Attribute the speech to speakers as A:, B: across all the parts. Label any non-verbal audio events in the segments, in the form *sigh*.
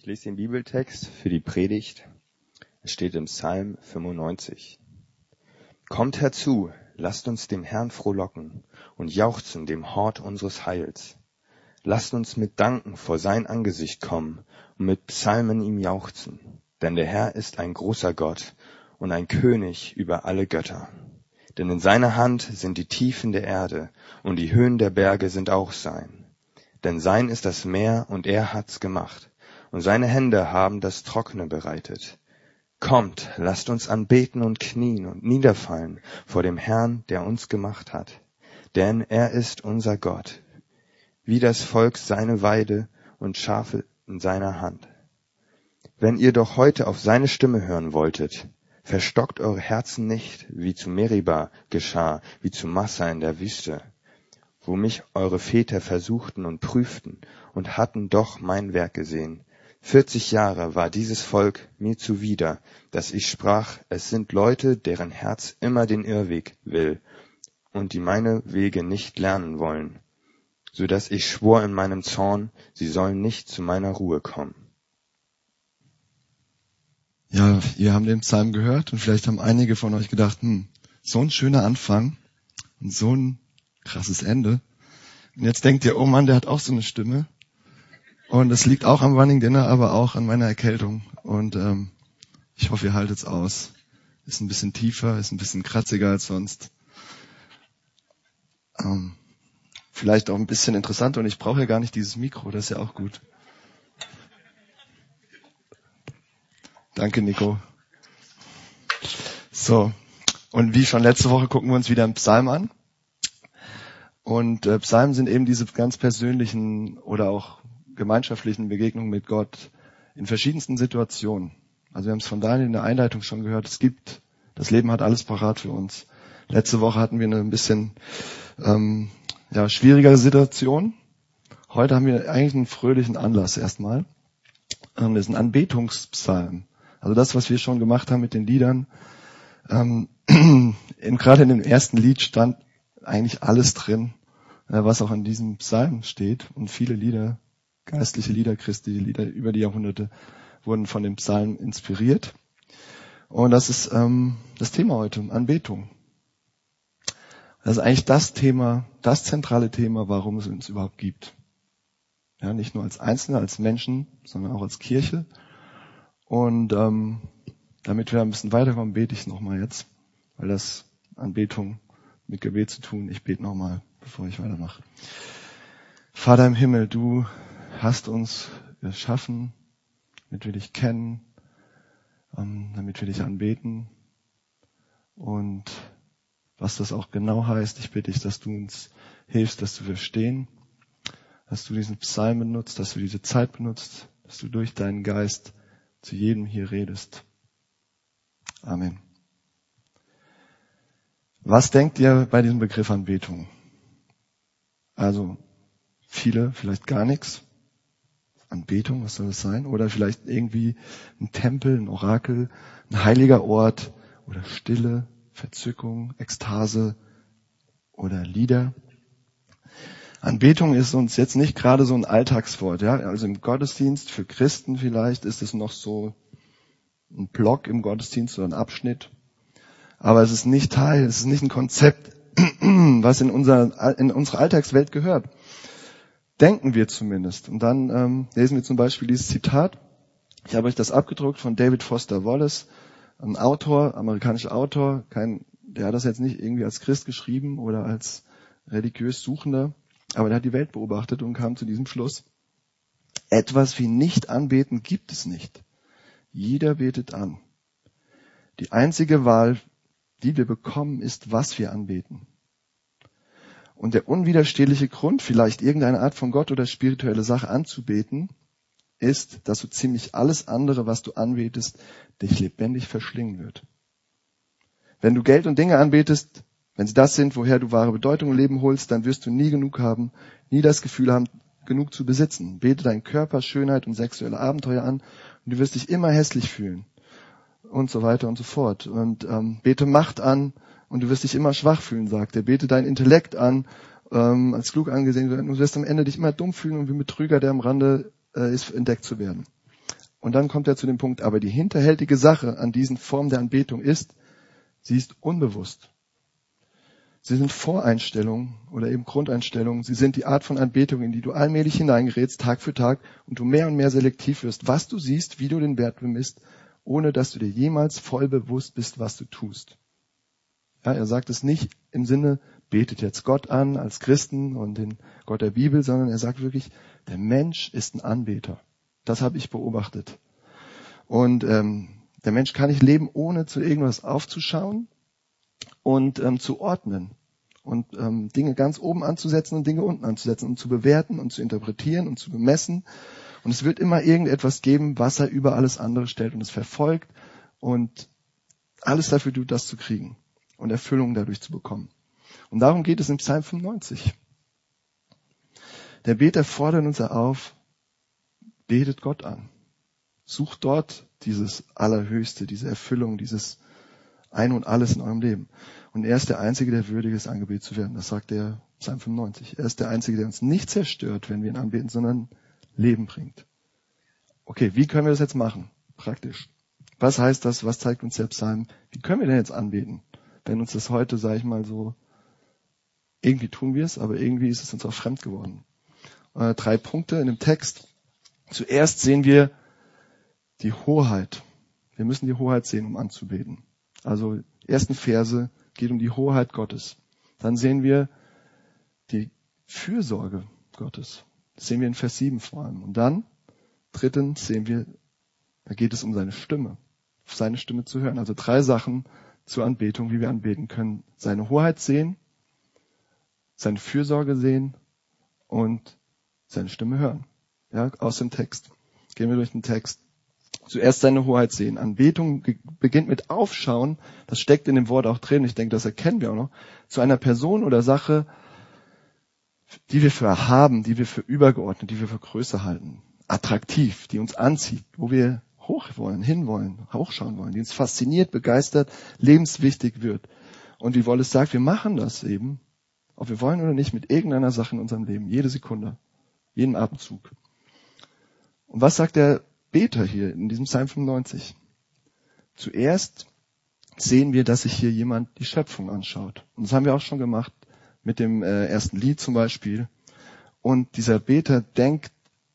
A: Ich lese den Bibeltext für die Predigt. Es steht im Psalm 95. Kommt herzu, lasst uns dem Herrn frohlocken und jauchzen dem Hort unseres Heils. Lasst uns mit Danken vor sein Angesicht kommen und mit Psalmen ihm jauchzen. Denn der Herr ist ein großer Gott und ein König über alle Götter. Denn in seiner Hand sind die Tiefen der Erde und die Höhen der Berge sind auch sein. Denn sein ist das Meer und er hat's gemacht und seine Hände haben das Trockene bereitet. Kommt, lasst uns anbeten und knien und niederfallen vor dem Herrn, der uns gemacht hat. Denn er ist unser Gott, wie das Volk seine Weide und Schafe in seiner Hand. Wenn ihr doch heute auf seine Stimme hören wolltet, verstockt eure Herzen nicht, wie zu Meriba geschah, wie zu Massa in der Wüste, wo mich eure Väter versuchten und prüften und hatten doch mein Werk gesehen. Vierzig Jahre war dieses Volk mir zuwider, dass ich sprach, es sind Leute, deren Herz immer den Irrweg will und die meine Wege nicht lernen wollen so dass ich schwor in meinem Zorn, sie sollen nicht zu meiner Ruhe kommen.
B: Ja, wir haben den Psalm gehört und vielleicht haben einige von euch gedacht, hm, so ein schöner Anfang und so ein krasses Ende. Und jetzt denkt ihr, oh Mann, der hat auch so eine Stimme. Und es liegt auch am Running Dinner, aber auch an meiner Erkältung. Und ähm, ich hoffe, ihr haltet's aus. Ist ein bisschen tiefer, ist ein bisschen kratziger als sonst. Ähm, vielleicht auch ein bisschen interessanter und ich brauche ja gar nicht dieses Mikro, das ist ja auch gut. Danke, Nico. So, und wie schon letzte Woche gucken wir uns wieder einen Psalm an. Und äh, Psalmen sind eben diese ganz persönlichen oder auch gemeinschaftlichen Begegnungen mit Gott in verschiedensten Situationen. Also wir haben es von Daniel in der Einleitung schon gehört, es gibt, das Leben hat alles parat für uns. Letzte Woche hatten wir eine ein bisschen ähm, ja, schwierigere Situation. Heute haben wir eigentlich einen fröhlichen Anlass erstmal. Ähm, das ist ein Anbetungspsalm. Also das, was wir schon gemacht haben mit den Liedern. Ähm, *clears throat* in, gerade in dem ersten Lied stand eigentlich alles drin, äh, was auch in diesem Psalm steht. Und viele Lieder, geistliche Lieder, christliche Lieder über die Jahrhunderte wurden von dem Psalm inspiriert. Und das ist ähm, das Thema heute, Anbetung. Das ist eigentlich das Thema, das zentrale Thema, warum es uns überhaupt gibt. Ja, nicht nur als Einzelne, als Menschen, sondern auch als Kirche. Und ähm, damit wir ein bisschen weiterkommen, bete ich nochmal jetzt, weil das Anbetung mit Gebet zu tun. Ich bete nochmal, bevor ich weitermache. Vater im Himmel, du hast uns geschaffen, damit wir dich kennen, ähm, damit wir dich anbeten. Und was das auch genau heißt. Ich bitte dich, dass du uns hilfst, dass du verstehen, dass du diesen Psalm benutzt, dass du diese Zeit benutzt, dass du durch deinen Geist zu jedem hier redest. Amen. Was denkt ihr bei diesem Begriff Anbetung? Also viele, vielleicht gar nichts. Anbetung, was soll das sein? Oder vielleicht irgendwie ein Tempel, ein Orakel, ein heiliger Ort oder Stille, Verzückung, Ekstase oder Lieder. Anbetung ist uns jetzt nicht gerade so ein Alltagswort, ja. Also im Gottesdienst für Christen vielleicht ist es noch so ein Block im Gottesdienst oder ein Abschnitt. Aber es ist nicht Teil, es ist nicht ein Konzept, *clears throat* was in, unser, in unsere Alltagswelt gehört. Denken wir zumindest. Und dann ähm, lesen wir zum Beispiel dieses Zitat. Ich habe euch das abgedruckt von David Foster Wallace ein Autor, amerikanischer Autor, kein, der hat das jetzt nicht irgendwie als Christ geschrieben oder als religiös Suchender, aber der hat die Welt beobachtet und kam zu diesem Schluss. Etwas wie nicht anbeten gibt es nicht. Jeder betet an. Die einzige Wahl, die wir bekommen, ist, was wir anbeten. Und der unwiderstehliche Grund, vielleicht irgendeine Art von Gott oder spirituelle Sache anzubeten, ist, dass so ziemlich alles andere, was du anbetest, dich lebendig verschlingen wird. Wenn du Geld und Dinge anbetest, wenn sie das sind, woher du wahre Bedeutung im Leben holst, dann wirst du nie genug haben, nie das Gefühl haben, genug zu besitzen. Bete deinen Körper, Schönheit und sexuelle Abenteuer an und du wirst dich immer hässlich fühlen und so weiter und so fort. Und ähm, bete Macht an und du wirst dich immer schwach fühlen, sagt er. Bete dein Intellekt an, ähm, als klug angesehen werden du wirst am Ende dich immer dumm fühlen und wie ein Betrüger, der am Rande äh, ist, entdeckt zu werden. Und dann kommt er zu dem Punkt, aber die hinterhältige Sache an diesen Formen der Anbetung ist, sie ist unbewusst. Sie sind Voreinstellungen oder eben Grundeinstellungen. Sie sind die Art von Anbetung, in die du allmählich hineingerätst, Tag für Tag, und du mehr und mehr selektiv wirst, was du siehst, wie du den Wert bemisst, ohne dass du dir jemals voll bewusst bist, was du tust. Ja, er sagt es nicht im Sinne, betet jetzt Gott an als Christen und den Gott der Bibel, sondern er sagt wirklich, der Mensch ist ein Anbeter. Das habe ich beobachtet. Und ähm, der Mensch kann nicht leben, ohne zu irgendwas aufzuschauen und ähm, zu ordnen und ähm, Dinge ganz oben anzusetzen und Dinge unten anzusetzen und zu bewerten und zu interpretieren und zu bemessen. Und es wird immer irgendetwas geben, was er über alles andere stellt und es verfolgt und alles dafür tut, das zu kriegen und Erfüllung dadurch zu bekommen. Und darum geht es im Psalm 95. Der Beter fordert uns auf, betet Gott an. Sucht dort dieses Allerhöchste, diese Erfüllung, dieses Ein und Alles in eurem Leben. Und er ist der Einzige, der würdig ist, angebetet zu werden. Das sagt der Psalm 95. Er ist der Einzige, der uns nicht zerstört, wenn wir ihn anbeten, sondern Leben bringt. Okay, wie können wir das jetzt machen? Praktisch. Was heißt das? Was zeigt uns der Psalm? Wie können wir denn jetzt anbeten? Wenn uns das heute, sage ich mal so, irgendwie tun wir es, aber irgendwie ist es uns auch fremd geworden. Äh, drei Punkte in dem Text. Zuerst sehen wir die Hoheit. Wir müssen die Hoheit sehen, um anzubeten. Also ersten Verse geht um die Hoheit Gottes. Dann sehen wir die Fürsorge Gottes. Das sehen wir in Vers 7 vor allem. Und dann, drittens, sehen wir, da geht es um seine Stimme, seine Stimme zu hören. Also drei Sachen zur Anbetung, wie wir anbeten können. Seine Hoheit sehen, seine Fürsorge sehen und seine Stimme hören. Ja, aus dem Text. Gehen wir durch den Text. Zuerst seine Hoheit sehen. Anbetung beginnt mit Aufschauen. Das steckt in dem Wort auch drin. Ich denke, das erkennen wir auch noch. Zu einer Person oder Sache, die wir für erhaben, die wir für übergeordnet, die wir für größer halten. Attraktiv, die uns anzieht, wo wir hoch wollen, hinwollen, hochschauen wollen, die uns fasziniert, begeistert, lebenswichtig wird. Und wie Wallace sagt, wir machen das eben, ob wir wollen oder nicht, mit irgendeiner Sache in unserem Leben, jede Sekunde, jeden Atemzug. Und was sagt der Beter hier in diesem Psalm 95? Zuerst sehen wir, dass sich hier jemand die Schöpfung anschaut. Und das haben wir auch schon gemacht mit dem äh, ersten Lied zum Beispiel. Und dieser Beter denkt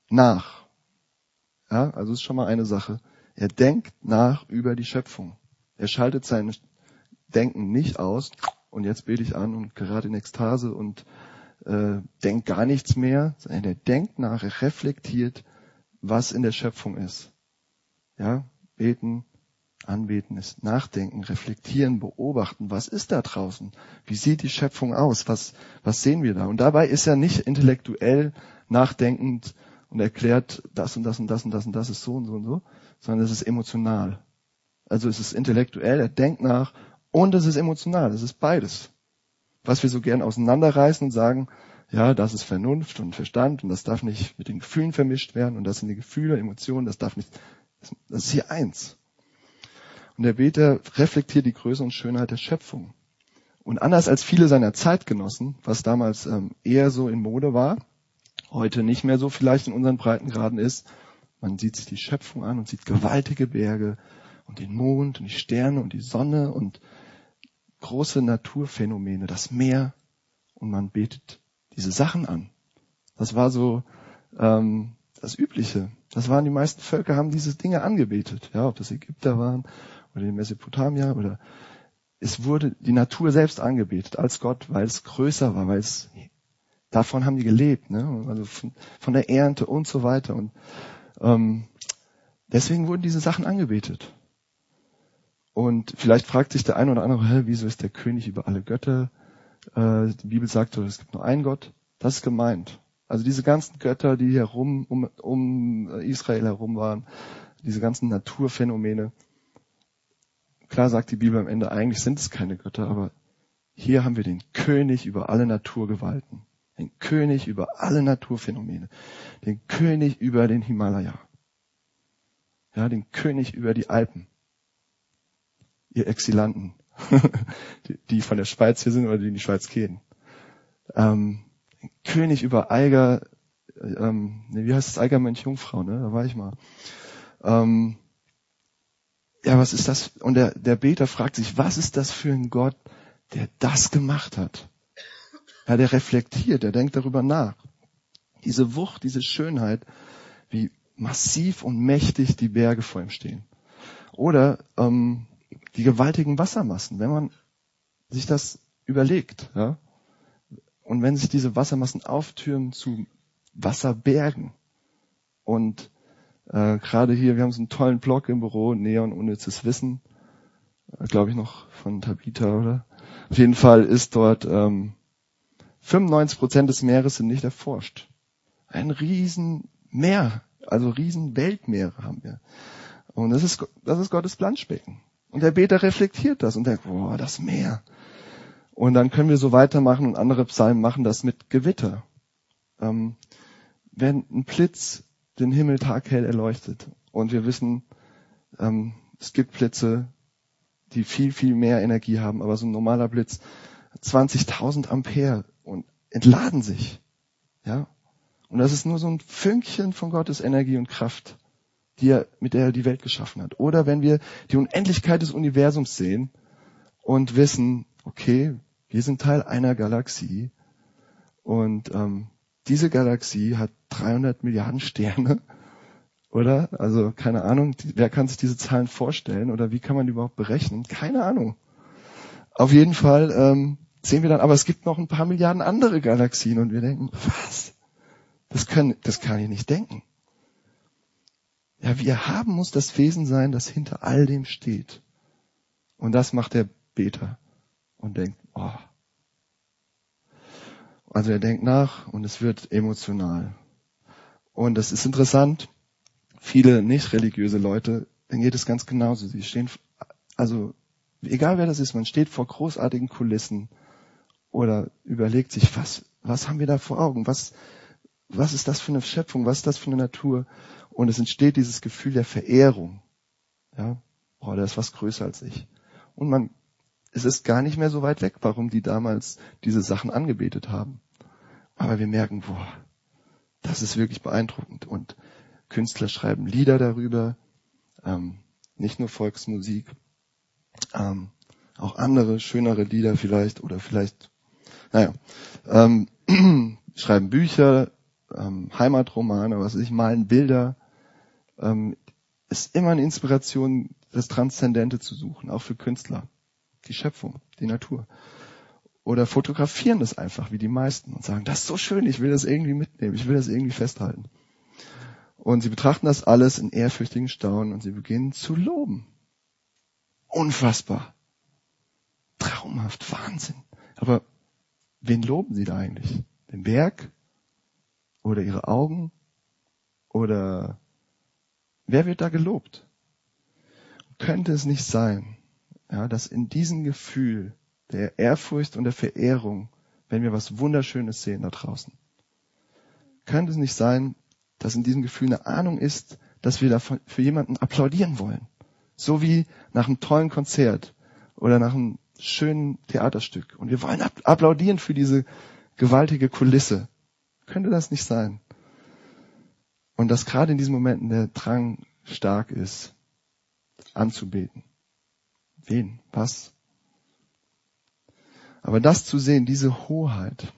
B: nach. Ja, also ist schon mal eine Sache. Er denkt nach über die Schöpfung. Er schaltet sein Denken nicht aus und jetzt bete ich an und gerade in Ekstase und äh, denkt gar nichts mehr, sondern er denkt nach, er reflektiert, was in der Schöpfung ist. Ja, beten, anbeten ist nachdenken, reflektieren, beobachten, was ist da draußen? Wie sieht die Schöpfung aus? Was, was sehen wir da? Und dabei ist er nicht intellektuell nachdenkend und erklärt, das und das und das und das und das ist so und so und so, sondern es ist emotional. Also es ist intellektuell, er denkt nach und es ist emotional, es ist beides. Was wir so gern auseinanderreißen und sagen, ja, das ist Vernunft und Verstand und das darf nicht mit den Gefühlen vermischt werden und das sind die Gefühle, Emotionen, das darf nicht, das ist hier eins. Und der Beter reflektiert die Größe und Schönheit der Schöpfung. Und anders als viele seiner Zeitgenossen, was damals ähm, eher so in Mode war, heute nicht mehr so vielleicht in unseren Breitengraden ist, man sieht sich die Schöpfung an und sieht gewaltige Berge und den Mond und die Sterne und die Sonne und große Naturphänomene, das Meer, und man betet diese Sachen an. Das war so ähm, das Übliche. Das waren die meisten Völker, haben diese Dinge angebetet. Ja, ob das Ägypter waren oder die Mesopotamier oder es wurde die Natur selbst angebetet als Gott, weil es größer war, weil es davon haben die gelebt, ne? also von, von der Ernte und so weiter. Und ähm, deswegen wurden diese Sachen angebetet. Und vielleicht fragt sich der eine oder andere, hä, wieso ist der König über alle Götter? Äh, die Bibel sagt, es gibt nur einen Gott. Das ist gemeint. Also diese ganzen Götter, die herum um, um Israel herum waren, diese ganzen Naturphänomene. Klar sagt die Bibel am Ende, eigentlich sind es keine Götter, aber hier haben wir den König über alle Naturgewalten, den König über alle Naturphänomene, den König über den Himalaya, ja, den König über die Alpen ihr Exilanten, *laughs* die, von der Schweiz hier sind oder die in die Schweiz gehen. Ähm, König über Eiger, ähm, wie heißt es, Eigermönch Jungfrau, ne? Da war ich mal. Ähm, ja, was ist das? Und der, der Beter fragt sich, was ist das für ein Gott, der das gemacht hat? Ja, der reflektiert, der denkt darüber nach. Diese Wucht, diese Schönheit, wie massiv und mächtig die Berge vor ihm stehen. Oder ähm, die gewaltigen Wassermassen, wenn man sich das überlegt, ja, und wenn sich diese Wassermassen auftürmen zu Wasserbergen und äh, gerade hier, wir haben so einen tollen Blog im Büro, Neon unnützes Wissen, äh, glaube ich noch von Tabita, oder? Auf jeden Fall ist dort ähm, 95 Prozent des Meeres sind nicht erforscht. Ein riesen Meer, also riesen Weltmeere haben wir. Und das ist, das ist Gottes Planschbecken. Und der Beter reflektiert das und denkt, boah, das Meer. Und dann können wir so weitermachen und andere Psalmen machen das mit Gewitter. Ähm, wenn ein Blitz den Himmel taghell erleuchtet und wir wissen, ähm, es gibt Blitze, die viel, viel mehr Energie haben, aber so ein normaler Blitz 20.000 Ampere und entladen sich. Ja? Und das ist nur so ein Fünkchen von Gottes Energie und Kraft, die er, mit der er die Welt geschaffen hat. Oder wenn wir die Unendlichkeit des Universums sehen und wissen, okay, wir sind Teil einer Galaxie und ähm, diese Galaxie hat 300 Milliarden Sterne, *laughs* oder? Also keine Ahnung, wer kann sich diese Zahlen vorstellen oder wie kann man die überhaupt berechnen? Keine Ahnung. Auf jeden Fall ähm, sehen wir dann, aber es gibt noch ein paar Milliarden andere Galaxien und wir denken, was? Das, können, das kann ich nicht denken. Ja, wir haben muss das Wesen sein, das hinter all dem steht. Und das macht der Beter und denkt, oh. Also er denkt nach und es wird emotional. Und das ist interessant. Viele nicht religiöse Leute, denen geht es ganz genauso. Sie stehen, also egal wer das ist, man steht vor großartigen Kulissen oder überlegt sich, was, was haben wir da vor Augen? Was, was ist das für eine Schöpfung? Was ist das für eine Natur? Und es entsteht dieses Gefühl der Verehrung. Ja, boah, da ist was größer als ich. Und man, es ist gar nicht mehr so weit weg, warum die damals diese Sachen angebetet haben. Aber wir merken, boah, das ist wirklich beeindruckend. Und Künstler schreiben Lieder darüber, ähm, nicht nur Volksmusik, ähm, auch andere schönere Lieder vielleicht oder vielleicht naja, ähm, *clears throat* schreiben Bücher, ähm, Heimatromane, was weiß ich, malen Bilder. Ähm, ist immer eine Inspiration, das Transzendente zu suchen, auch für Künstler. Die Schöpfung, die Natur. Oder fotografieren das einfach, wie die meisten, und sagen, das ist so schön, ich will das irgendwie mitnehmen, ich will das irgendwie festhalten. Und sie betrachten das alles in ehrfürchtigen Staunen und sie beginnen zu loben. Unfassbar. Traumhaft, Wahnsinn. Aber wen loben Sie da eigentlich? Den Berg? Oder Ihre Augen? Oder wer wird da gelobt? Könnte es nicht sein, ja, dass in diesem Gefühl der Ehrfurcht und der Verehrung, wenn wir was Wunderschönes sehen da draußen, könnte es nicht sein, dass in diesem Gefühl eine Ahnung ist, dass wir da für jemanden applaudieren wollen? So wie nach einem tollen Konzert oder nach einem schönen Theaterstück und wir wollen applaudieren für diese gewaltige Kulisse. Könnte das nicht sein? Und dass gerade in diesen Momenten der Drang stark ist, anzubeten. Wen? Was? Aber das zu sehen, diese Hoheit,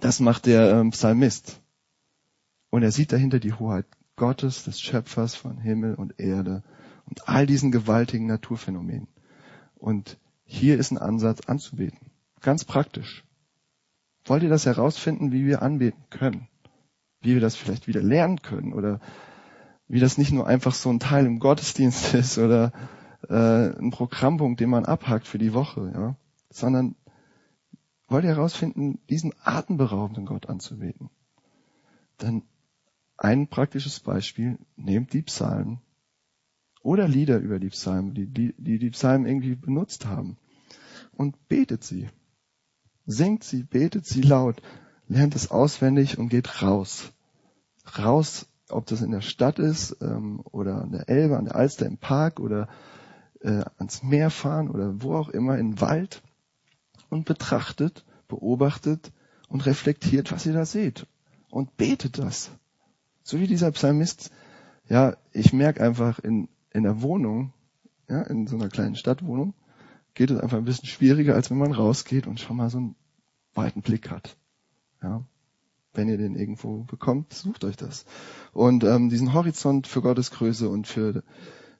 B: das macht der ähm, Psalmist. Und er sieht dahinter die Hoheit Gottes, des Schöpfers von Himmel und Erde und all diesen gewaltigen Naturphänomenen. Und hier ist ein Ansatz anzubeten. Ganz praktisch. Wollt ihr das herausfinden, wie wir anbeten können? Wie wir das vielleicht wieder lernen können oder wie das nicht nur einfach so ein Teil im Gottesdienst *laughs* ist oder äh, ein Programmpunkt, den man abhakt für die Woche, ja, sondern wollt ihr herausfinden, diesen atemberaubenden Gott anzubeten? Dann ein praktisches Beispiel, nehmt die Psalmen oder Lieder über die Psalmen, die die, die, Psalmen irgendwie benutzt haben. Und betet sie. Singt sie, betet sie laut, lernt es auswendig und geht raus. Raus, ob das in der Stadt ist ähm, oder an der Elbe, an der Alster im Park oder äh, ans Meer fahren oder wo auch immer, in den Wald und betrachtet, beobachtet und reflektiert, was ihr da seht. Und betet das. So wie dieser Psalmist Ja, ich merke einfach in, in der Wohnung, ja, in so einer kleinen Stadtwohnung, geht es einfach ein bisschen schwieriger, als wenn man rausgeht und schon mal so einen weiten Blick hat. Ja, wenn ihr den irgendwo bekommt, sucht euch das. Und ähm, diesen Horizont für Gottes Größe und für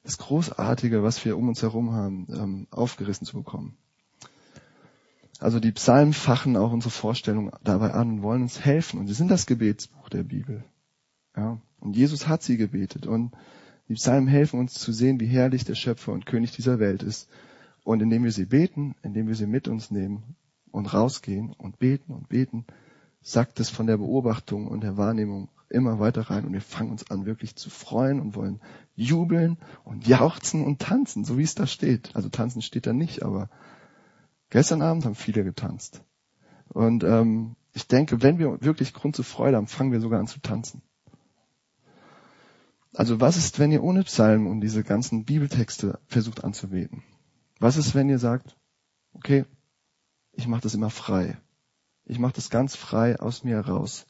B: das Großartige, was wir um uns herum haben, ähm, aufgerissen zu bekommen. Also die Psalmen fachen auch unsere Vorstellung dabei an und wollen uns helfen. Und sie sind das Gebetsbuch der Bibel. Ja. Und Jesus hat sie gebetet. Und die Psalmen helfen uns zu sehen, wie herrlich der Schöpfer und König dieser Welt ist. Und indem wir sie beten, indem wir sie mit uns nehmen und rausgehen und beten und beten, sagt es von der Beobachtung und der Wahrnehmung immer weiter rein und wir fangen uns an wirklich zu freuen und wollen jubeln und jauchzen und tanzen, so wie es da steht. Also tanzen steht da nicht, aber gestern Abend haben viele getanzt. Und ähm, ich denke, wenn wir wirklich Grund zur Freude haben, fangen wir sogar an zu tanzen. Also was ist, wenn ihr ohne Psalmen und diese ganzen Bibeltexte versucht anzubeten? Was ist, wenn ihr sagt, okay, ich mache das immer frei. Ich mache das ganz frei aus mir heraus.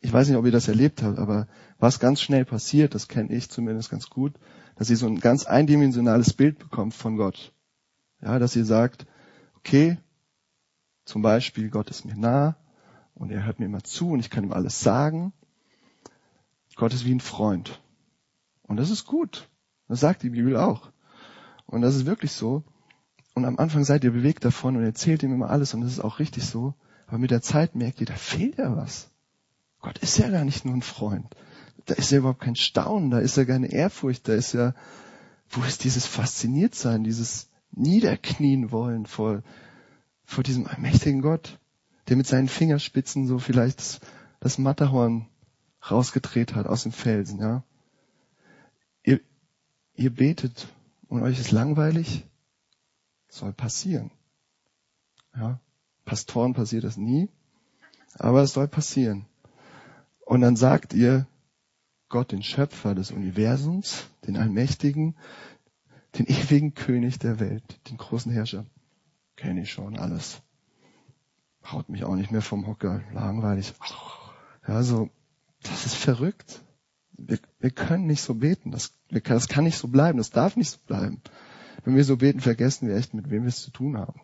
B: Ich weiß nicht, ob ihr das erlebt habt, aber was ganz schnell passiert, das kenne ich zumindest ganz gut, dass ihr so ein ganz eindimensionales Bild bekommt von Gott. Ja, dass ihr sagt, okay, zum Beispiel, Gott ist mir nah und er hört mir immer zu und ich kann ihm alles sagen. Gott ist wie ein Freund. Und das ist gut. Das sagt die Bibel auch. Und das ist wirklich so. Und am Anfang seid ihr bewegt davon und erzählt ihm immer alles und das ist auch richtig so. Aber mit der Zeit merkt ihr, da fehlt ja was. Gott ist ja gar nicht nur ein Freund. Da ist ja überhaupt kein Staunen, da ist ja keine Ehrfurcht, da ist ja, wo ist dieses Fasziniertsein, dieses Niederknien wollen vor, vor diesem allmächtigen Gott, der mit seinen Fingerspitzen so vielleicht das, das Matterhorn rausgedreht hat aus dem Felsen, ja. Ihr, ihr betet und euch ist langweilig, soll passieren. Ja, Pastoren passiert das nie, aber es soll passieren. Und dann sagt ihr Gott, den Schöpfer des Universums, den Allmächtigen, den ewigen König der Welt, den großen Herrscher, kenne ich schon alles. Haut mich auch nicht mehr vom Hocker, langweilig. Ja, so, das ist verrückt. Wir, wir können nicht so beten. Das, wir, das kann nicht so bleiben. Das darf nicht so bleiben. Wenn wir so beten, vergessen wir echt, mit wem wir es zu tun haben.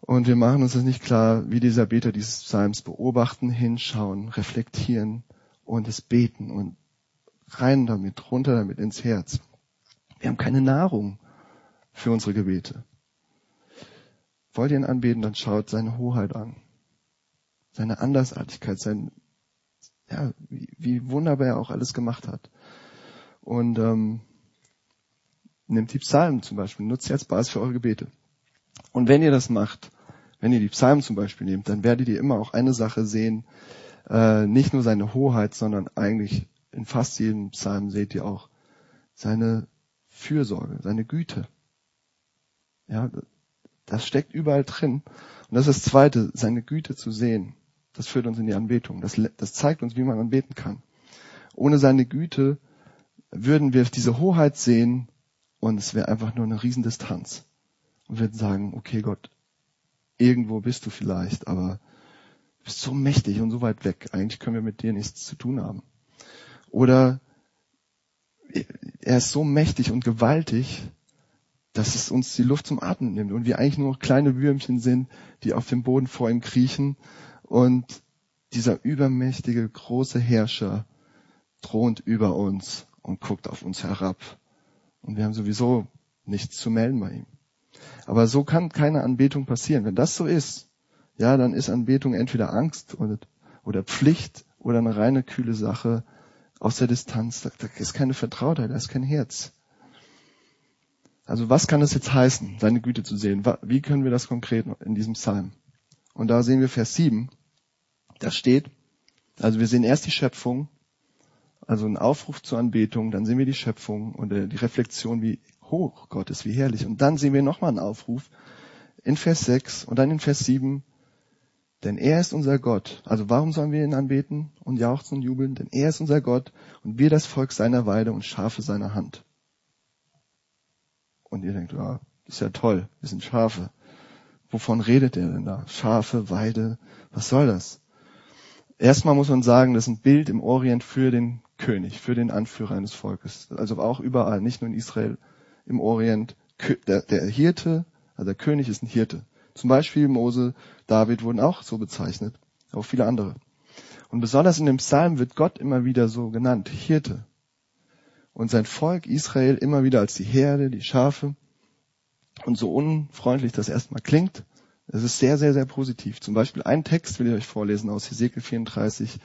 B: Und wir machen uns das nicht klar, wie dieser Beter dieses Psalms beobachten, hinschauen, reflektieren und es beten und rein damit, runter damit ins Herz. Wir haben keine Nahrung für unsere Gebete. Wollt ihr ihn anbeten, dann schaut seine Hoheit an. Seine Andersartigkeit, sein, ja, wie, wie wunderbar er auch alles gemacht hat. Und ähm, Nehmt die Psalmen zum Beispiel, nutzt sie als Basis für eure Gebete. Und wenn ihr das macht, wenn ihr die Psalmen zum Beispiel nehmt, dann werdet ihr immer auch eine Sache sehen, äh, nicht nur seine Hoheit, sondern eigentlich in fast jedem Psalm seht ihr auch seine Fürsorge, seine Güte. Ja, das steckt überall drin. Und das ist das Zweite, seine Güte zu sehen. Das führt uns in die Anbetung. Das, das zeigt uns, wie man anbeten kann. Ohne seine Güte würden wir diese Hoheit sehen und es wäre einfach nur eine Riesendistanz. Und würden sagen, okay Gott, irgendwo bist du vielleicht, aber du bist so mächtig und so weit weg. Eigentlich können wir mit dir nichts zu tun haben. Oder er ist so mächtig und gewaltig, dass es uns die Luft zum Atmen nimmt und wir eigentlich nur noch kleine Würmchen sind, die auf dem Boden vor ihm kriechen und dieser übermächtige große Herrscher thront über uns und guckt auf uns herab und wir haben sowieso nichts zu melden bei ihm. Aber so kann keine Anbetung passieren. Wenn das so ist, ja, dann ist Anbetung entweder Angst oder, Pflicht oder eine reine kühle Sache aus der Distanz. Da, da ist keine Vertrautheit, da ist kein Herz. Also was kann das jetzt heißen, seine Güte zu sehen? Wie können wir das konkret in diesem Psalm? Und da sehen wir Vers 7. Da steht, also wir sehen erst die Schöpfung, also ein Aufruf zur Anbetung, dann sehen wir die Schöpfung und äh, die Reflexion, wie hoch Gott ist, wie herrlich. Und dann sehen wir nochmal einen Aufruf in Vers 6 und dann in Vers 7. Denn er ist unser Gott. Also warum sollen wir ihn anbeten und jauchzen und jubeln? Denn er ist unser Gott und wir das Volk seiner Weide und Schafe seiner Hand. Und ihr denkt, ja, ist ja toll, wir sind Schafe. Wovon redet er denn da? Schafe, Weide, was soll das? Erstmal muss man sagen, das ist ein Bild im Orient für den König, für den Anführer eines Volkes. Also auch überall, nicht nur in Israel, im Orient. Der, der Hirte, also der König ist ein Hirte. Zum Beispiel Mose, David wurden auch so bezeichnet, auch viele andere. Und besonders in dem Psalm wird Gott immer wieder so genannt, Hirte. Und sein Volk Israel immer wieder als die Herde, die Schafe. Und so unfreundlich das erstmal klingt, es ist sehr, sehr, sehr positiv. Zum Beispiel ein Text will ich euch vorlesen aus Hesekiel 34,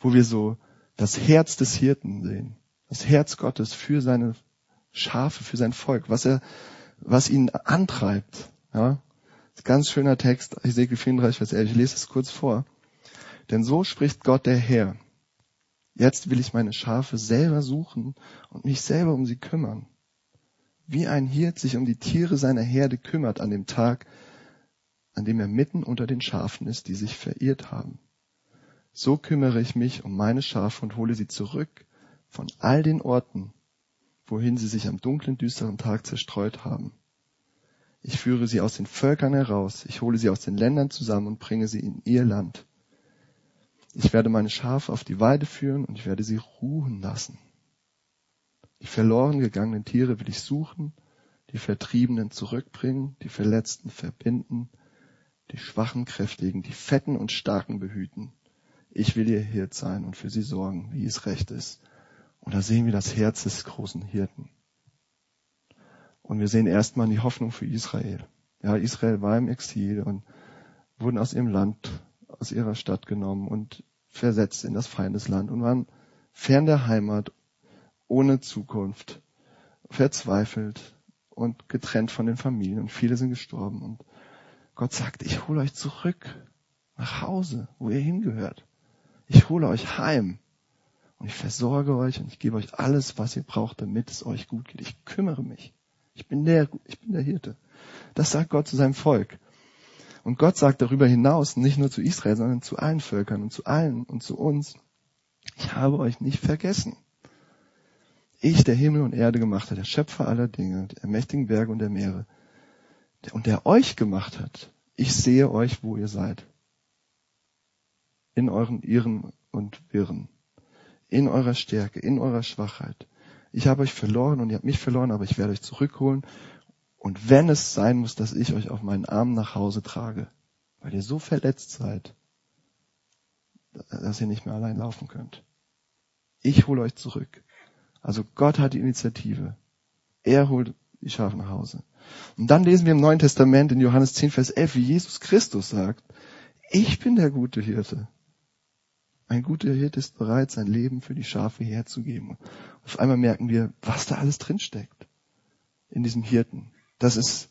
B: wo wir so das Herz des Hirten sehen. Das Herz Gottes für seine Schafe, für sein Volk, was er, was ihn antreibt. Ja? Ganz schöner Text, Hesekiel 34, Vers 11. Ich lese es kurz vor. Denn so spricht Gott der Herr. Jetzt will ich meine Schafe selber suchen und mich selber um sie kümmern. Wie ein Hirt sich um die Tiere seiner Herde kümmert an dem Tag, an dem er mitten unter den Schafen ist, die sich verirrt haben. So kümmere ich mich um meine Schafe und hole sie zurück von all den Orten, wohin sie sich am dunklen, düsteren Tag zerstreut haben. Ich führe sie aus den Völkern heraus, ich hole sie aus den Ländern zusammen und bringe sie in ihr Land. Ich werde meine Schafe auf die Weide führen und ich werde sie ruhen lassen. Die verloren gegangenen Tiere will ich suchen, die Vertriebenen zurückbringen, die Verletzten verbinden, die Schwachen kräftigen, die Fetten und Starken behüten. Ich will ihr Hirt sein und für sie sorgen, wie es recht ist. Und da sehen wir das Herz des großen Hirten. Und wir sehen erstmal die Hoffnung für Israel. Ja, Israel war im Exil und wurden aus ihrem Land, aus ihrer Stadt genommen und versetzt in das Feindesland und waren fern der Heimat, ohne Zukunft, verzweifelt und getrennt von den Familien und viele sind gestorben und Gott sagt, ich hole euch zurück nach Hause, wo ihr hingehört. Ich hole euch heim und ich versorge euch und ich gebe euch alles, was ihr braucht, damit es euch gut geht. Ich kümmere mich. Ich bin der, ich bin der Hirte. Das sagt Gott zu seinem Volk. Und Gott sagt darüber hinaus, nicht nur zu Israel, sondern zu allen Völkern und zu allen und zu uns, ich habe euch nicht vergessen. Ich, der Himmel und Erde gemacht hat, der Schöpfer aller Dinge, der mächtigen Berge und der Meere, und der euch gemacht hat. Ich sehe euch, wo ihr seid. In euren Irren und Wirren. In eurer Stärke, in eurer Schwachheit. Ich habe euch verloren und ihr habt mich verloren, aber ich werde euch zurückholen. Und wenn es sein muss, dass ich euch auf meinen Arm nach Hause trage, weil ihr so verletzt seid, dass ihr nicht mehr allein laufen könnt. Ich hole euch zurück. Also Gott hat die Initiative. Er holt die Schafe nach Hause. Und dann lesen wir im Neuen Testament in Johannes 10, Vers 11, wie Jesus Christus sagt, ich bin der gute Hirte. Ein guter Hirte ist bereit, sein Leben für die Schafe herzugeben. Auf einmal merken wir, was da alles drinsteckt in diesem Hirten. Das ist,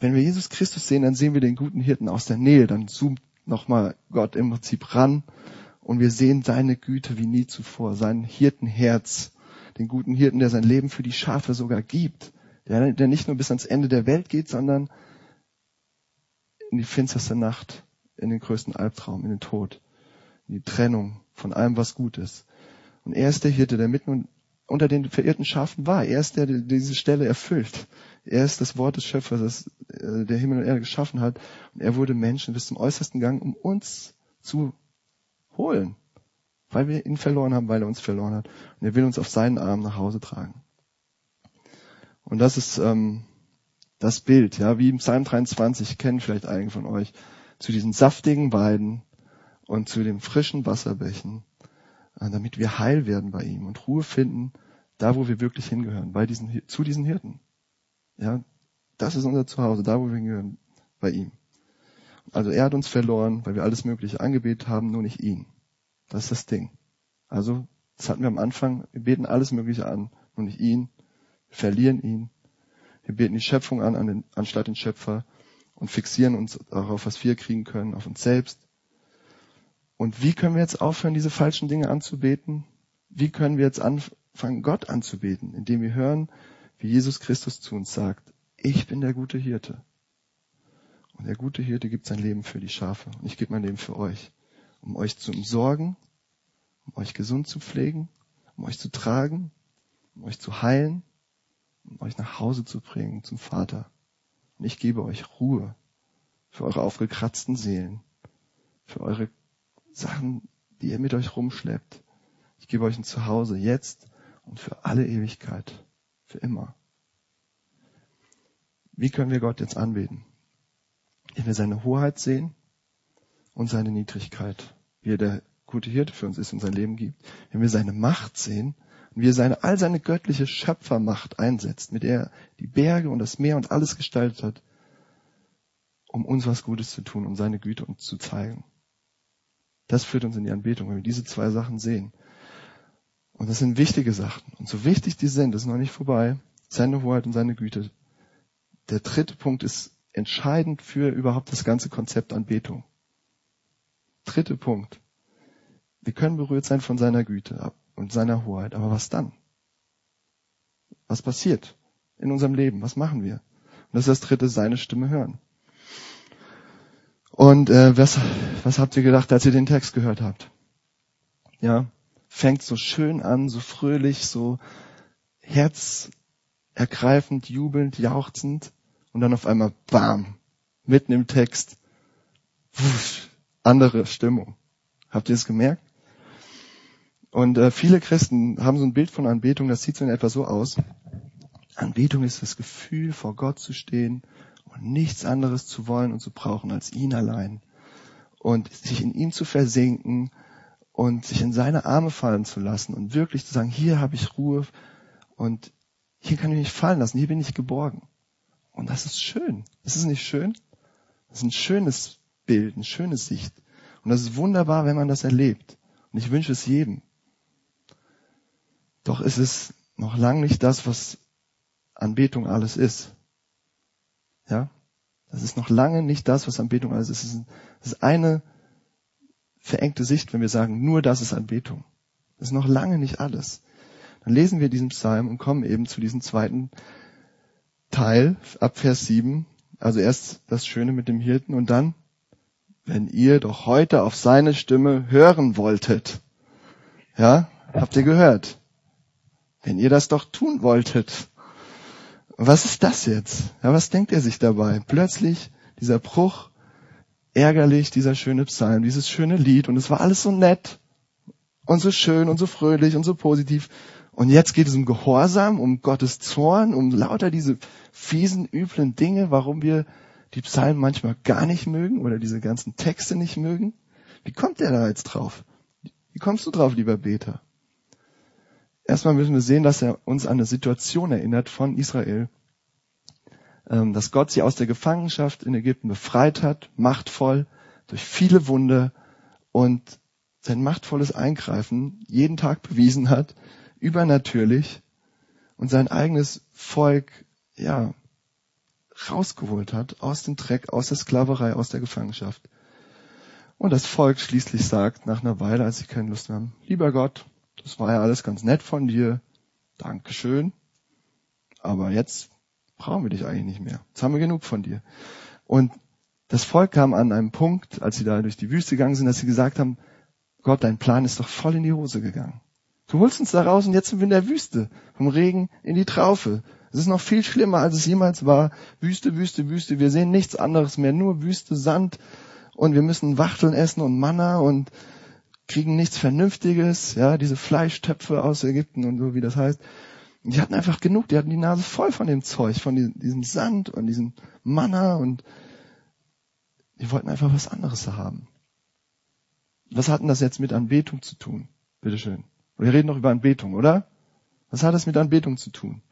B: wenn wir Jesus Christus sehen, dann sehen wir den guten Hirten aus der Nähe. Dann zoomt nochmal Gott im Prinzip ran und wir sehen seine Güte wie nie zuvor, sein Hirtenherz, den guten Hirten, der sein Leben für die Schafe sogar gibt der, der nicht nur bis ans Ende der Welt geht, sondern in die finsterste Nacht, in den größten Albtraum, in den Tod, in die Trennung von allem, was gut ist. Und er ist der Hirte, der mitten unter den verirrten Schafen war. Er ist der, der diese Stelle erfüllt. Er ist das Wort des Schöpfers, das äh, der Himmel und Erde geschaffen hat. Und er wurde Menschen bis zum äußersten Gang, um uns zu holen. Weil wir ihn verloren haben, weil er uns verloren hat. Und er will uns auf seinen Arm nach Hause tragen. Und das ist ähm, das Bild, ja, wie im Psalm 23 kennen vielleicht einige von euch, zu diesen saftigen Weiden und zu den frischen Wasserbächen, äh, damit wir heil werden bei ihm und Ruhe finden, da wo wir wirklich hingehören, bei diesen, zu diesen Hirten. Ja, das ist unser Zuhause, da wo wir hingehören, bei ihm. Also er hat uns verloren, weil wir alles Mögliche angebetet haben, nur nicht ihn. Das ist das Ding. Also, das hatten wir am Anfang, wir beten alles Mögliche an, nur nicht ihn. Wir verlieren ihn. Wir beten die Schöpfung an, an den, anstatt den Schöpfer und fixieren uns darauf, was wir kriegen können, auf uns selbst. Und wie können wir jetzt aufhören, diese falschen Dinge anzubeten? Wie können wir jetzt anfangen, Gott anzubeten, indem wir hören, wie Jesus Christus zu uns sagt, ich bin der gute Hirte. Und der gute Hirte gibt sein Leben für die Schafe. Und ich gebe mein Leben für euch, um euch zu umsorgen, um euch gesund zu pflegen, um euch zu tragen, um euch zu heilen, um euch nach Hause zu bringen zum Vater. Und ich gebe euch Ruhe für eure aufgekratzten Seelen, für eure Sachen, die ihr mit euch rumschleppt. Ich gebe euch ein Zuhause jetzt und für alle Ewigkeit, für immer. Wie können wir Gott jetzt anbeten? Wenn wir seine Hoheit sehen und seine Niedrigkeit, wie er der gute Hirte für uns ist und sein Leben gibt. Wenn wir seine Macht sehen und wie er seine, all seine göttliche Schöpfermacht einsetzt, mit der er die Berge und das Meer und alles gestaltet hat, um uns was Gutes zu tun, um seine Güte uns zu zeigen. Das führt uns in die Anbetung, wenn wir diese zwei Sachen sehen. Und das sind wichtige Sachen. Und so wichtig die sind, ist noch nicht vorbei. Seine Hoheit und seine Güte. Der dritte Punkt ist entscheidend für überhaupt das ganze Konzept Anbetung. Dritte Punkt. Wir können berührt sein von seiner Güte und seiner Hoheit. Aber was dann? Was passiert in unserem Leben? Was machen wir? Und das ist das dritte, seine Stimme hören. Und äh, was, was habt ihr gedacht, als ihr den Text gehört habt? Ja, fängt so schön an, so fröhlich, so herzergreifend, jubelnd, jauchzend und dann auf einmal bam, mitten im Text, wusch, andere Stimmung. Habt ihr es gemerkt? Und äh, viele Christen haben so ein Bild von Anbetung, das sieht so in etwa so aus. Anbetung ist das Gefühl, vor Gott zu stehen und nichts anderes zu wollen und zu brauchen als ihn allein. Und sich in ihm zu versinken und sich in seine Arme fallen zu lassen und wirklich zu sagen, hier habe ich Ruhe und hier kann ich mich fallen lassen, hier bin ich geborgen. Und das ist schön. Ist es nicht schön? Das ist ein schönes Bild, eine schöne Sicht. Und das ist wunderbar, wenn man das erlebt. Und ich wünsche es jedem. Doch ist es noch lang nicht das, was Anbetung alles ist. Ja? Das ist noch lange nicht das, was Anbetung alles ist. Es ist, es ist eine verengte Sicht, wenn wir sagen, nur das ist Anbetung. Das ist noch lange nicht alles. Dann lesen wir diesen Psalm und kommen eben zu diesem zweiten Teil ab Vers 7. Also erst das Schöne mit dem Hirten und dann, wenn ihr doch heute auf seine Stimme hören wolltet. Ja, habt ihr gehört? Wenn ihr das doch tun wolltet. Was ist das jetzt? Ja, was denkt er sich dabei? Plötzlich dieser Bruch, ärgerlich, dieser schöne Psalm, dieses schöne Lied und es war alles so nett und so schön und so fröhlich und so positiv. Und jetzt geht es um Gehorsam, um Gottes Zorn, um lauter diese fiesen, üblen Dinge, warum wir die Psalmen manchmal gar nicht mögen oder diese ganzen Texte nicht mögen. Wie kommt der da jetzt drauf? Wie kommst du drauf, lieber Beter? Erstmal müssen wir sehen, dass er uns an eine Situation erinnert von Israel, ähm, dass Gott sie aus der Gefangenschaft in Ägypten befreit hat, machtvoll, durch viele Wunder und sein machtvolles Eingreifen jeden Tag bewiesen hat, übernatürlich und sein eigenes Volk, ja, rausgeholt hat aus dem Dreck, aus der Sklaverei, aus der Gefangenschaft. Und das Volk schließlich sagt nach einer Weile, als sie keine Lust mehr haben, lieber Gott, das war ja alles ganz nett von dir. Dankeschön. Aber jetzt brauchen wir dich eigentlich nicht mehr. Jetzt haben wir genug von dir. Und das Volk kam an einem Punkt, als sie da durch die Wüste gegangen sind, dass sie gesagt haben, Gott, dein Plan ist doch voll in die Hose gegangen. Du holst uns da raus und jetzt sind wir in der Wüste. Vom Regen in die Traufe. Es ist noch viel schlimmer, als es jemals war. Wüste, Wüste, Wüste. Wir sehen nichts anderes mehr. Nur Wüste, Sand. Und wir müssen Wachteln essen und Manna und kriegen nichts Vernünftiges, ja, diese Fleischtöpfe aus Ägypten und so, wie das heißt. Die hatten einfach genug, die hatten die Nase voll von dem Zeug, von diesem Sand und diesem Manna und die wollten einfach was anderes haben. Was hat denn das jetzt mit Anbetung zu tun? Bitteschön. Wir reden doch über Anbetung, oder? Was hat das mit Anbetung zu tun?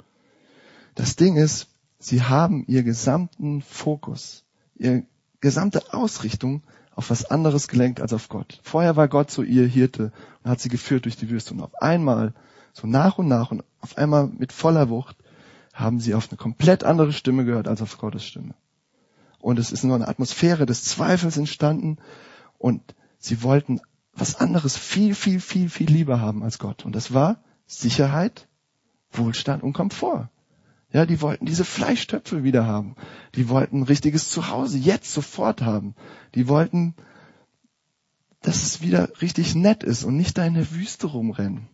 B: Das Ding ist, sie haben ihr gesamten Fokus, ihre gesamte Ausrichtung auf was anderes gelenkt als auf Gott. Vorher war Gott so ihr Hirte und hat sie geführt durch die Wüste. Und auf einmal, so nach und nach und auf einmal mit voller Wucht, haben sie auf eine komplett andere Stimme gehört als auf Gottes Stimme. Und es ist nur eine Atmosphäre des Zweifels entstanden und sie wollten was anderes viel, viel, viel, viel lieber haben als Gott. Und das war Sicherheit, Wohlstand und Komfort. Ja, die wollten diese Fleischtöpfe wieder haben. Die wollten ein richtiges Zuhause jetzt sofort haben. Die wollten, dass es wieder richtig nett ist und nicht da in der Wüste rumrennen.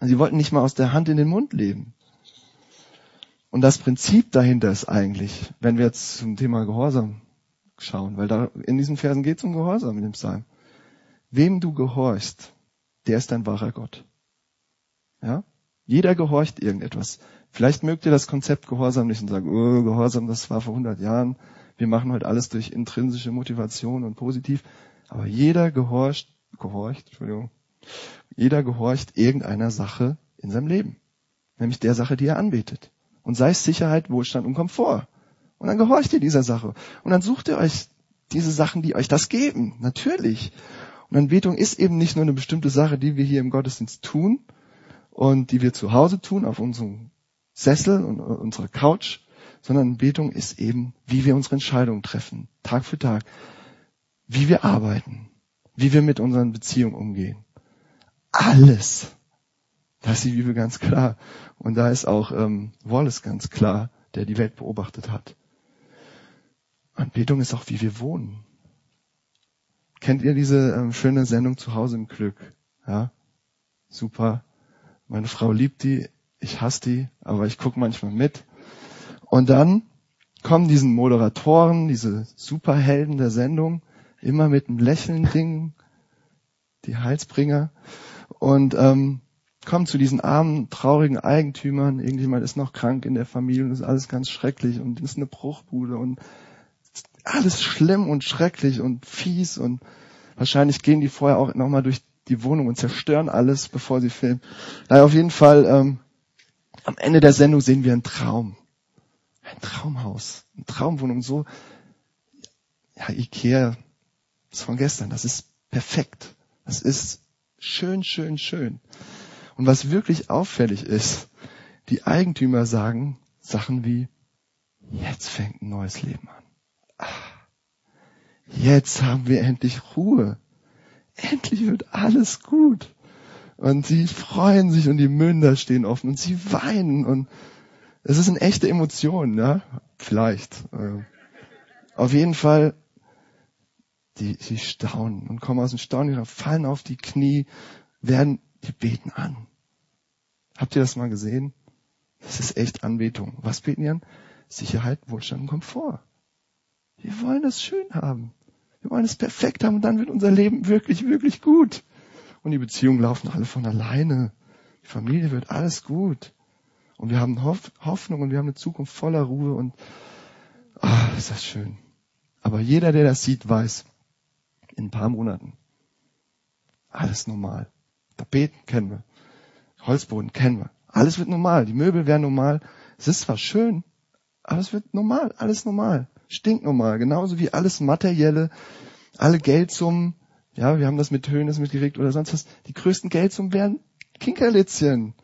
B: Sie wollten nicht mal aus der Hand in den Mund leben. Und das Prinzip dahinter ist eigentlich, wenn wir jetzt zum Thema Gehorsam schauen, weil da in diesen Versen geht es um Gehorsam in dem Psalm. wem du gehorchst, der ist dein wahrer Gott. Ja? Jeder gehorcht irgendetwas. Vielleicht mögt ihr das Konzept Gehorsam nicht und sagen, oh, Gehorsam, das war vor 100 Jahren. Wir machen heute alles durch intrinsische Motivation und positiv. Aber jeder gehorcht, gehorcht, Entschuldigung, jeder gehorcht irgendeiner Sache in seinem Leben. Nämlich der Sache, die er anbetet. Und sei es Sicherheit, Wohlstand und Komfort. Und dann gehorcht ihr dieser Sache. Und dann sucht ihr euch diese Sachen, die euch das geben. Natürlich. Und Anbetung ist eben nicht nur eine bestimmte Sache, die wir hier im Gottesdienst tun und die wir zu Hause tun, auf unserem Sessel und unserer Couch, sondern Anbetung ist eben, wie wir unsere Entscheidungen treffen, Tag für Tag, wie wir arbeiten, wie wir mit unseren Beziehungen umgehen. Alles. Da ist die Bibel ganz klar. Und da ist auch ähm, Wallace ganz klar, der die Welt beobachtet hat. Anbetung ist auch, wie wir wohnen. Kennt ihr diese ähm, schöne Sendung zu Hause im Glück? Ja, super. Meine Frau liebt die, ich hasse die, aber ich gucke manchmal mit. Und dann kommen diesen Moderatoren, diese Superhelden der Sendung, immer mit einem Lächeln Ding, die Heilsbringer, und ähm, kommen zu diesen armen, traurigen Eigentümern. Irgendjemand ist noch krank in der Familie und ist alles ganz schrecklich und ist eine Bruchbude und alles schlimm und schrecklich und fies und wahrscheinlich gehen die vorher auch nochmal durch die Wohnung und zerstören alles, bevor sie filmen. Naja, auf jeden Fall, ähm, am Ende der Sendung sehen wir einen Traum. Ein Traumhaus, eine Traumwohnung, so, ja, Ikea ist von gestern, das ist perfekt. Das ist schön, schön, schön. Und was wirklich auffällig ist, die Eigentümer sagen Sachen wie, jetzt fängt ein neues Leben an. Jetzt haben wir endlich Ruhe. Endlich wird alles gut. Und sie freuen sich und die Münder stehen offen und sie weinen und es ist eine echte Emotion, ja? Vielleicht. Äh, auf jeden Fall, die, sie staunen und kommen aus dem Staunen, fallen auf die Knie, werden, die beten an. Habt ihr das mal gesehen? Das ist echt Anbetung. Was beten die an? Sicherheit, Wohlstand und Komfort. Wir wollen es schön haben. Wir wollen es perfekt haben und dann wird unser Leben wirklich, wirklich gut. Und die Beziehungen laufen alle von alleine. Die Familie wird alles gut. Und wir haben Hoffnung und wir haben eine Zukunft voller Ruhe und ah, ist das schön. Aber jeder, der das sieht, weiß, in ein paar Monaten, alles normal. Tapeten kennen wir. Holzboden kennen wir. Alles wird normal. Die Möbel werden normal. Es ist zwar schön, aber es wird normal. Alles normal stinknormal, genauso wie alles Materielle, alle Geldsummen, ja, wir haben das mit Höhnes mitgekriegt oder sonst was, die größten Geldsummen werden Kinkerlitzchen.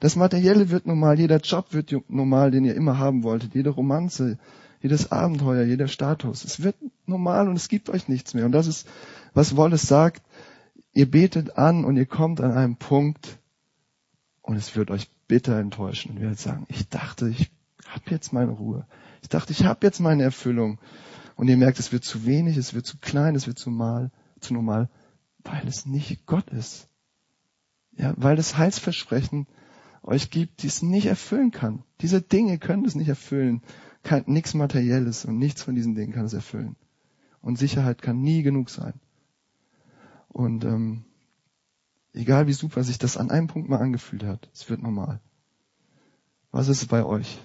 B: Das Materielle wird normal, jeder Job wird normal, den ihr immer haben wolltet, jede Romanze, jedes Abenteuer, jeder Status. Es wird normal und es gibt euch nichts mehr. Und das ist, was Wallace sagt, ihr betet an und ihr kommt an einen Punkt und es wird euch bitter enttäuschen und ihr werdet sagen, ich dachte, ich habe jetzt meine Ruhe. Ich dachte, ich habe jetzt meine Erfüllung. Und ihr merkt, es wird zu wenig, es wird zu klein, es wird zu mal, zu normal, weil es nicht Gott ist. Ja, weil das Heilsversprechen euch gibt, die es nicht erfüllen kann. Diese Dinge können es nicht erfüllen. Kein, nichts Materielles und nichts von diesen Dingen kann es erfüllen. Und Sicherheit kann nie genug sein. Und ähm, egal wie super sich das an einem Punkt mal angefühlt hat, es wird normal. Was ist bei euch?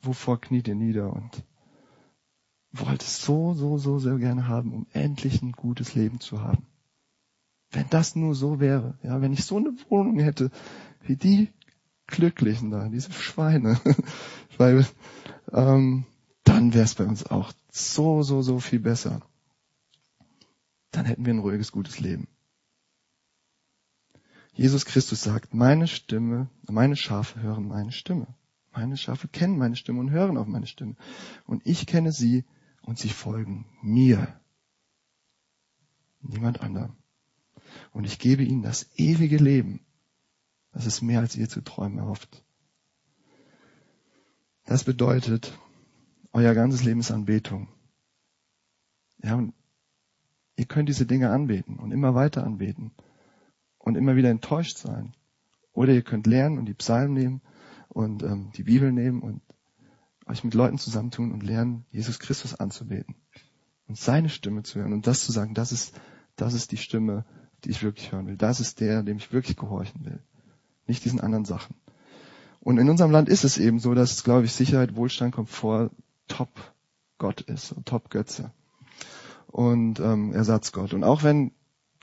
B: Wovor kniet ihr nieder und wollt es so, so, so sehr gerne haben, um endlich ein gutes Leben zu haben. Wenn das nur so wäre, ja, wenn ich so eine Wohnung hätte, wie die Glücklichen da, diese Schweine, *laughs* weil, ähm, dann wäre es bei uns auch so, so, so viel besser. Dann hätten wir ein ruhiges, gutes Leben. Jesus Christus sagt, meine Stimme, meine Schafe hören meine Stimme. Meine Schafe kennen meine Stimme und hören auf meine Stimme. Und ich kenne sie und sie folgen mir. Niemand anderem. Und ich gebe ihnen das ewige Leben. Das ist mehr, als ihr zu träumen erhofft. Das bedeutet, euer ganzes Leben ist Anbetung. Ja, und ihr könnt diese Dinge anbeten und immer weiter anbeten und immer wieder enttäuscht sein. Oder ihr könnt lernen und die Psalmen nehmen und ähm, die Bibel nehmen und euch mit Leuten zusammentun und lernen, Jesus Christus anzubeten. und seine Stimme zu hören und das zu sagen, das ist, das ist die Stimme, die ich wirklich hören will. Das ist der, dem ich wirklich gehorchen will. Nicht diesen anderen Sachen. Und in unserem Land ist es eben so, dass, glaube ich, Sicherheit, Wohlstand, Komfort Top Gott ist, Top Götze und ähm, Ersatzgott. Und auch wenn,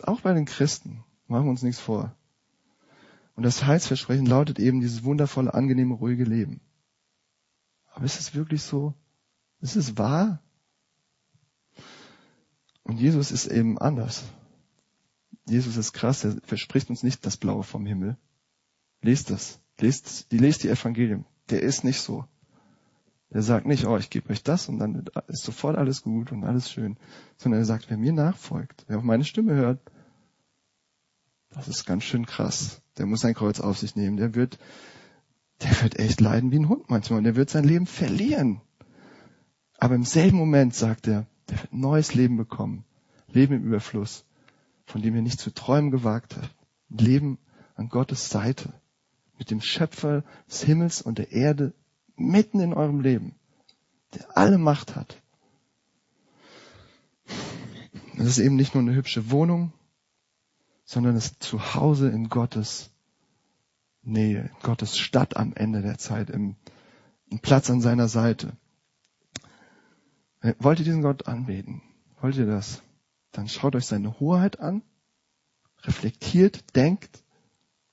B: auch bei den Christen, machen wir uns nichts vor. Und das Heilsversprechen lautet eben dieses wundervolle, angenehme, ruhige Leben. Aber ist es wirklich so? Ist es wahr? Und Jesus ist eben anders. Jesus ist krass, er verspricht uns nicht das Blaue vom Himmel. Lest das. Lest, die lest die Evangelium. Der ist nicht so. Der sagt nicht, oh, ich gebe euch das und dann ist sofort alles gut und alles schön. Sondern er sagt, wer mir nachfolgt, wer auf meine Stimme hört, das ist ganz schön krass. Der muss sein Kreuz auf sich nehmen. Der wird, der wird echt leiden wie ein Hund manchmal und der wird sein Leben verlieren. Aber im selben Moment sagt er, der wird neues Leben bekommen. Leben im Überfluss, von dem ihr nicht zu träumen gewagt habt. Leben an Gottes Seite. Mit dem Schöpfer des Himmels und der Erde mitten in eurem Leben, der alle Macht hat. Das ist eben nicht nur eine hübsche Wohnung, sondern das Zuhause in Gottes Nähe, in Gottes Stadt am Ende der Zeit, im, im Platz an seiner Seite. Äh, wollt ihr diesen Gott anbeten? Wollt ihr das? Dann schaut euch seine Hoheit an, reflektiert, denkt,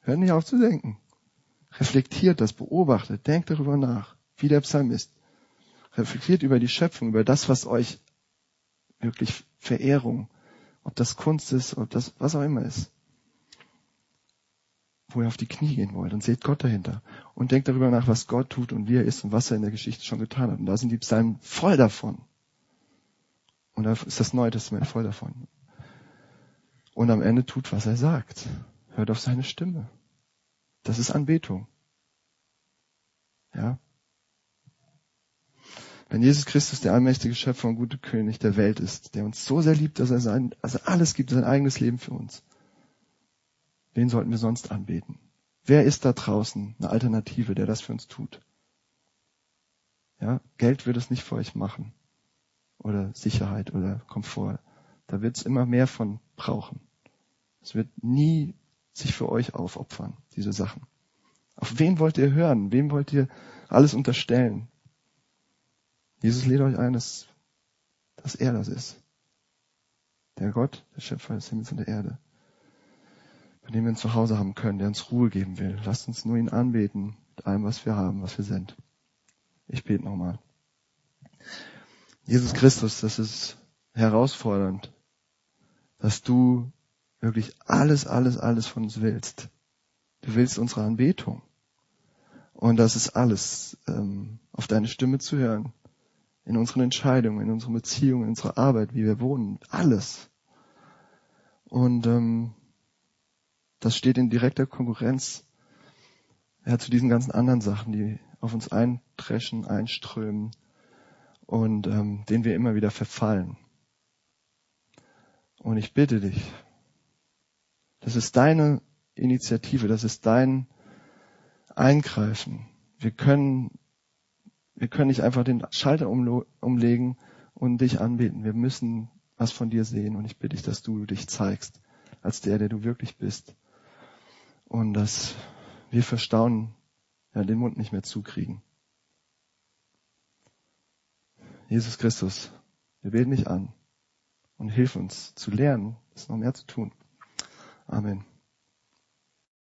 B: hört nicht auf zu denken. Reflektiert das, beobachtet, denkt darüber nach, wie der Psalmist. Reflektiert über die Schöpfung, über das, was euch wirklich Verehrung, ob das Kunst ist, ob das was auch immer ist. Wo ihr auf die Knie gehen wollt und seht Gott dahinter. Und denkt darüber nach, was Gott tut und wie er ist und was er in der Geschichte schon getan hat. Und da sind die Psalmen voll davon. Und da ist das Neue Testament voll davon. Und am Ende tut, was er sagt. Hört auf seine Stimme. Das ist Anbetung. Ja. Wenn Jesus Christus der allmächtige Schöpfer und gute König der Welt ist, der uns so sehr liebt, dass er sein, also alles gibt, sein eigenes Leben für uns, wen sollten wir sonst anbeten? Wer ist da draußen eine Alternative, der das für uns tut? Ja, Geld wird es nicht für euch machen. Oder Sicherheit oder Komfort. Da wird es immer mehr von brauchen. Es wird nie sich für euch aufopfern, diese Sachen. Auf wen wollt ihr hören? Wem wollt ihr alles unterstellen? Jesus lädt euch ein, dass, dass er das ist. Der Gott, der Schöpfer des Himmels und der Erde. Bei dem wir ein Zuhause haben können, der uns Ruhe geben will. Lasst uns nur ihn anbeten mit allem, was wir haben, was wir sind. Ich bete nochmal. Jesus Christus, das ist herausfordernd, dass du wirklich alles, alles, alles von uns willst. Du willst unsere Anbetung. Und das ist alles, ähm, auf deine Stimme zu hören. In unseren Entscheidungen, in unseren Beziehungen, in unserer Arbeit, wie wir wohnen. Alles. Und ähm, das steht in direkter Konkurrenz ja, zu diesen ganzen anderen Sachen, die auf uns eintreschen, einströmen und ähm, denen wir immer wieder verfallen. Und ich bitte dich, das ist deine Initiative, das ist dein Eingreifen. Wir können, wir können nicht einfach den Schalter umlegen und dich anbeten. Wir müssen was von dir sehen und ich bitte dich, dass du dich zeigst als der, der du wirklich bist. Und dass wir verstauen, ja, den Mund nicht mehr zukriegen. Jesus Christus, wir beten dich an und hilf uns zu lernen, es noch mehr zu tun. Amen.